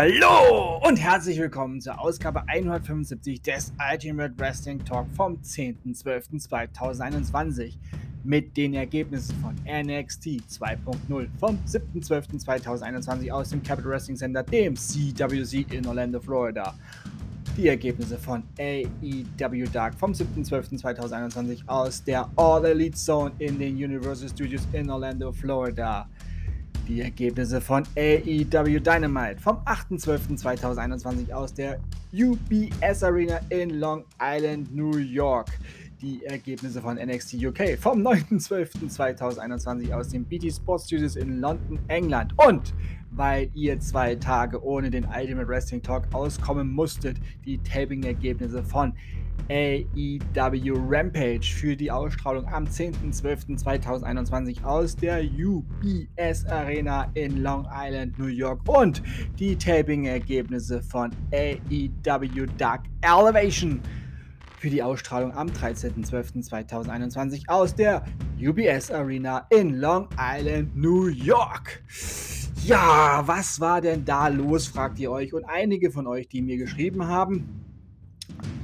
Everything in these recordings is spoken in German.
Hallo und herzlich willkommen zur Ausgabe 175 des Ultimate Wrestling Talk vom 10.12.2021 mit den Ergebnissen von NXT 2.0 vom 7.12.2021 aus dem Capital Wrestling Center, dem CWC in Orlando, Florida. Die Ergebnisse von AEW Dark vom 7.12.2021 aus der All Elite Zone in den Universal Studios in Orlando, Florida die Ergebnisse von AEW Dynamite vom 8.12.2021 aus der UBS Arena in Long Island, New York. Die Ergebnisse von NXT UK vom 9.12.2021 aus den BT Sports Studios in London, England. Und weil ihr zwei Tage ohne den Ultimate Wrestling Talk auskommen musstet, die Taping-Ergebnisse von AEW Rampage für die Ausstrahlung am 10.12.2021 aus der UBS Arena in Long Island, New York und die Taping-Ergebnisse von AEW Dark Elevation für die Ausstrahlung am 13.12.2021 aus der UBS Arena in Long Island, New York. Ja, was war denn da los, fragt ihr euch. Und einige von euch, die mir geschrieben haben,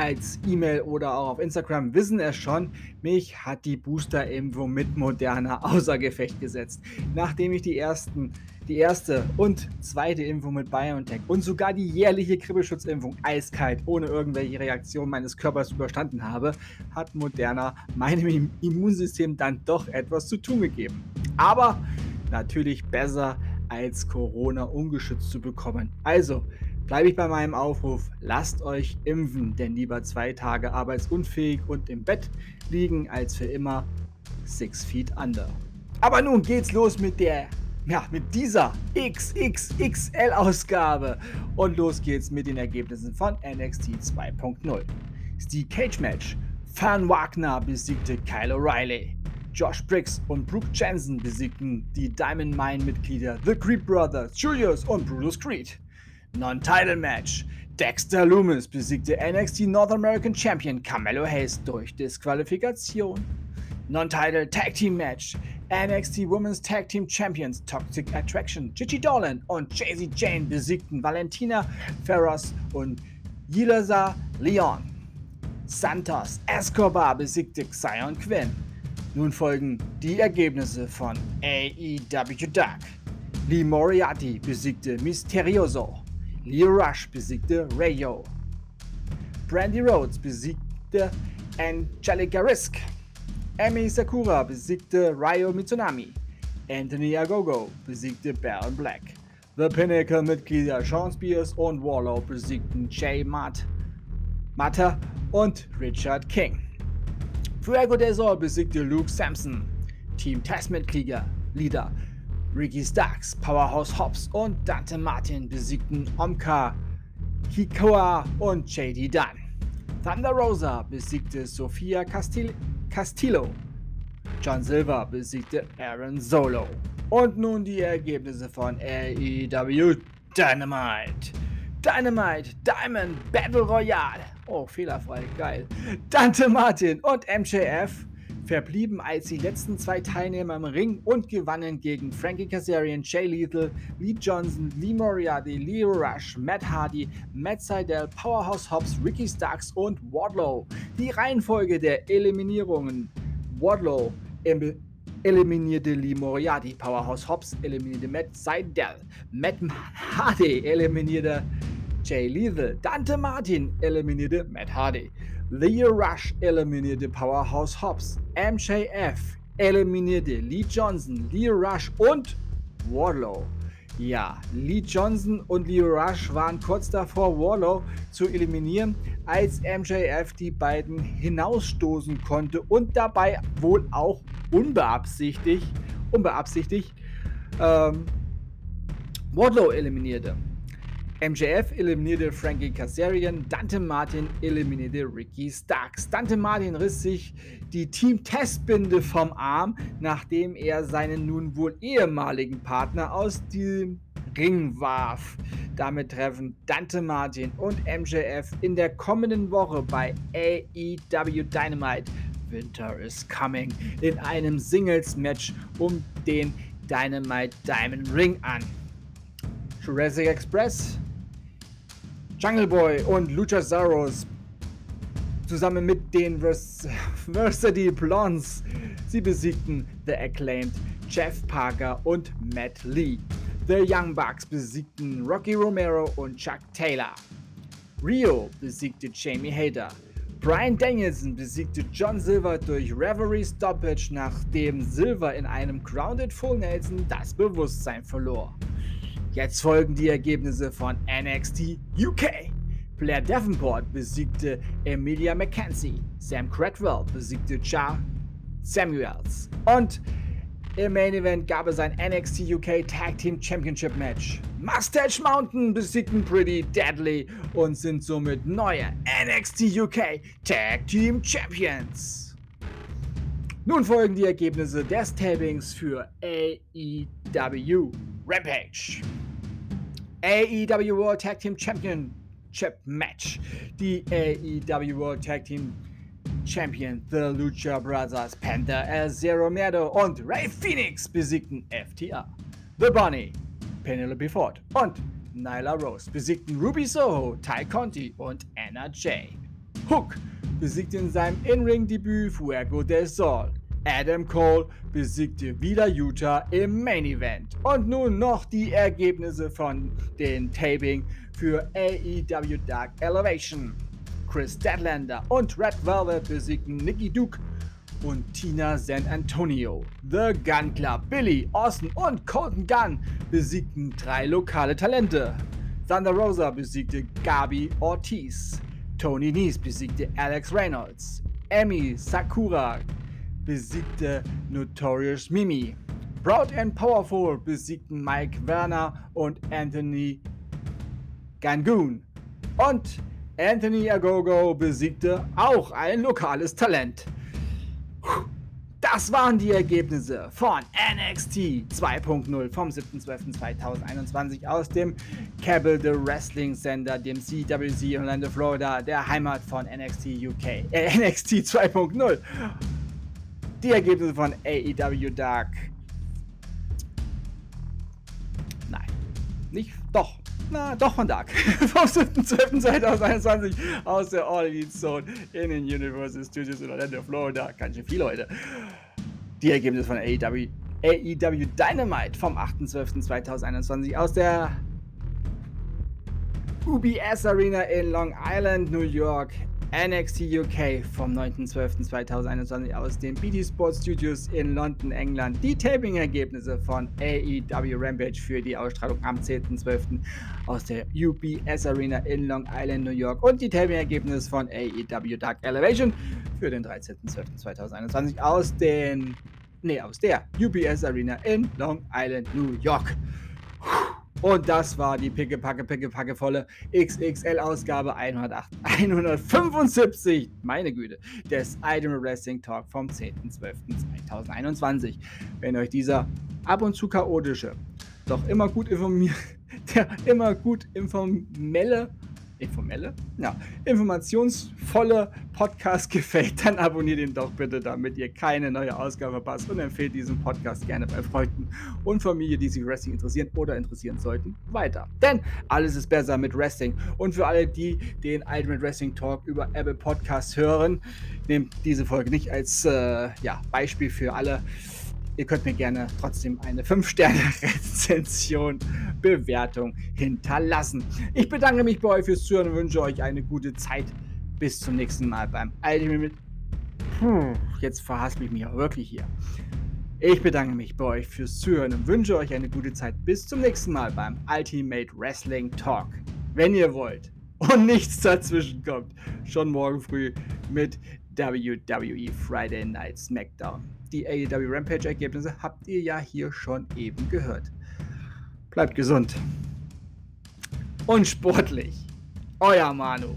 als E-Mail oder auch auf Instagram wissen es schon, mich hat die Booster-Impfung mit Moderna außer Gefecht gesetzt. Nachdem ich die ersten, die erste und zweite Impfung mit BioNTech und sogar die jährliche Kribbelschutzimpfung eiskalt ohne irgendwelche Reaktion meines Körpers überstanden habe, hat Moderna meinem Immunsystem dann doch etwas zu tun gegeben. Aber natürlich besser als Corona ungeschützt zu bekommen. Also, bleibe ich bei meinem Aufruf, lasst euch impfen, denn lieber zwei Tage arbeitsunfähig und im Bett liegen, als für immer six feet under. Aber nun geht's los mit der, ja, mit dieser XXXL-Ausgabe. Und los geht's mit den Ergebnissen von NXT 2.0. Steve Cage Match. Fan Wagner besiegte Kyle O'Reilly. Josh Briggs und Brooke Jensen besiegten die Diamond Mine-Mitglieder The Creed Brothers, Julius und Brutus Creed. Non-Title Match. Dexter Loomis besiegte NXT North American Champion Carmelo Hayes durch Disqualifikation. Non-Title Tag Team Match. NXT Women's Tag Team Champions Toxic Attraction Gigi Dolan und Jay-Z Jane besiegten Valentina Ferros und Yilasa Leon. Santos Escobar besiegte Xion Quinn. Nun folgen die Ergebnisse von AEW Dark. Lee Moriarty besiegte Mysterioso. Leo Rush besiegte Rayo. Brandy Rhodes besiegte Angelica Risk. Emi Sakura besiegte Ryo Mitsunami. Anthony Agogo besiegte Baron Black. The Pinnacle-Mitglieder Sean Spears und Warlow besiegten Jay Matt, Mata und Richard King. Fuego del Sol besiegte Luke Sampson. Team Test-Mitglieder Leader Ricky Starks, Powerhouse Hobbs und Dante Martin besiegten Omka, Hikoa und JD Dunn. Thunder Rosa besiegte Sofia Castil Castillo. John Silver besiegte Aaron Solo. Und nun die Ergebnisse von AEW Dynamite. Dynamite Diamond Battle Royale. Oh, fehlerfrei, geil. Dante Martin und MJF verblieben als die letzten zwei Teilnehmer im Ring und gewannen gegen Frankie Kazarian, Jay Lethal, Lee Johnson, Lee Moriarty, Leo Rush, Matt Hardy, Matt Seidel, Powerhouse Hobbs, Ricky Starks und Wardlow. Die Reihenfolge der Eliminierungen. Wardlow eliminierte Lee Moriarty, Powerhouse Hobbs eliminierte Matt Seidel, Matt Hardy eliminierte Jay Lethal, Dante Martin eliminierte Matt Hardy. Leo Rush eliminierte Powerhouse Hobbs. MJF eliminierte Lee Johnson, Leo Rush und Warlow. Ja, Lee Johnson und Leo Rush waren kurz davor, Warlow zu eliminieren, als MJF die beiden hinausstoßen konnte und dabei wohl auch unbeabsichtigt, unbeabsichtigt ähm, Wardlow eliminierte. MJF eliminierte Frankie Kazarian, Dante Martin eliminierte Ricky Starks. Dante Martin riss sich die Team-Testbinde vom Arm, nachdem er seinen nun wohl ehemaligen Partner aus dem Ring warf. Damit treffen Dante Martin und MJF in der kommenden Woche bei AEW Dynamite Winter is Coming in einem Singles-Match um den Dynamite Diamond Ring an. Jurassic Express Jungle Boy und Luchasaurus zusammen mit den Vers Varsity Blondes. Sie besiegten The Acclaimed, Jeff Parker und Matt Lee. The Young Bucks besiegten Rocky Romero und Chuck Taylor. Rio besiegte Jamie Hader. Brian Danielson besiegte John Silver durch Reverie Stoppage, nachdem Silver in einem Grounded Full Nelson das Bewusstsein verlor. Jetzt folgen die Ergebnisse von NXT UK. Blair Davenport besiegte Emilia McKenzie. Sam Cradwell besiegte Ja Samuels. Und im Main Event gab es ein NXT UK Tag Team Championship Match. Mustache Mountain besiegten Pretty Deadly und sind somit neue NXT UK Tag Team Champions. Nun folgen die Ergebnisse des Tapings für AEW Rampage. AEW World Tag Team Championship Match. Die AEW World Tag Team Champion The Lucha Brothers, Panther El Zero Miedo und Ray Phoenix besiegten FTA. The Bunny, Penelope Ford und Nyla Rose besiegten Ruby Soho, Ty Conti und Anna Jay. Hook besiegte in seinem In-Ring-Debüt Fuego del Sol. Adam Cole besiegte wieder Utah im Main Event. Und nun noch die Ergebnisse von den Taping für AEW Dark Elevation. Chris Deadlander und Red Velvet besiegten Nikki Duke und Tina San Antonio. The Gun Club, Billy, Austin und Colton Gunn besiegten drei lokale Talente. Thunder Rosa besiegte Gabi Ortiz. Tony Nies besiegte Alex Reynolds. Emmy Sakura besiegte Notorious Mimi. Proud and Powerful besiegten Mike Werner und Anthony Gangoon. Und Anthony Agogo besiegte auch ein lokales Talent. Das waren die Ergebnisse von NXT 2.0 vom 7.12.2021 aus dem Cable The Wrestling Center, dem CWC Orlando, Florida, der Heimat von NXT UK, äh, NXT 2.0. Die Ergebnisse von AEW Dark. Nein, nicht, doch, na, doch von Dark. Vom 7.12.2021 aus der All Elite Zone in den Universal Studios in Orlando, Florida. Ganz schön viel heute. Die Ergebnisse von AEW, AEW Dynamite vom 8.12.2021 aus der UBS Arena in Long Island, New York. NXT UK vom 9.12.2021 aus den BT Sports Studios in London, England. Die Taping-Ergebnisse von AEW Rampage für die Ausstrahlung am 10.12. aus der UBS Arena in Long Island, New York. Und die Taping-Ergebnisse von AEW Dark Elevation für den 13.12.2021 aus den, nee, aus der UBS Arena in Long Island, New York. Und das war die pickepacke, pickepacke volle XXL-Ausgabe 175, meine Güte, des Item Wrestling Talk vom 10.12.2021. Wenn euch dieser ab und zu chaotische, doch immer gut informiert, der immer gut informelle informelle, ja, informationsvolle Podcast gefällt, dann abonniert ihn doch bitte, damit ihr keine neue Ausgabe verpasst und empfehlt diesen Podcast gerne bei Freunden und Familie, die sich Wrestling interessieren oder interessieren sollten, weiter. Denn alles ist besser mit Wrestling. Und für alle, die den Ultimate Wrestling Talk über Apple Podcasts hören, nehmt diese Folge nicht als äh, ja, Beispiel für alle Ihr könnt mir gerne trotzdem eine 5-Sterne-Rezension, Bewertung hinterlassen. Ich bedanke mich bei euch fürs Zuhören und wünsche euch eine gute Zeit. Bis zum nächsten Mal beim Ultimate. Puh, jetzt verhaspel ich mich auch wirklich hier. Ich bedanke mich bei euch fürs Zuhören und wünsche euch eine gute Zeit. Bis zum nächsten Mal beim Ultimate Wrestling Talk. Wenn ihr wollt und nichts dazwischen kommt, schon morgen früh mit WWE Friday Night SmackDown. Die AEW Rampage-Ergebnisse habt ihr ja hier schon eben gehört. Bleibt gesund und sportlich. Euer Manu.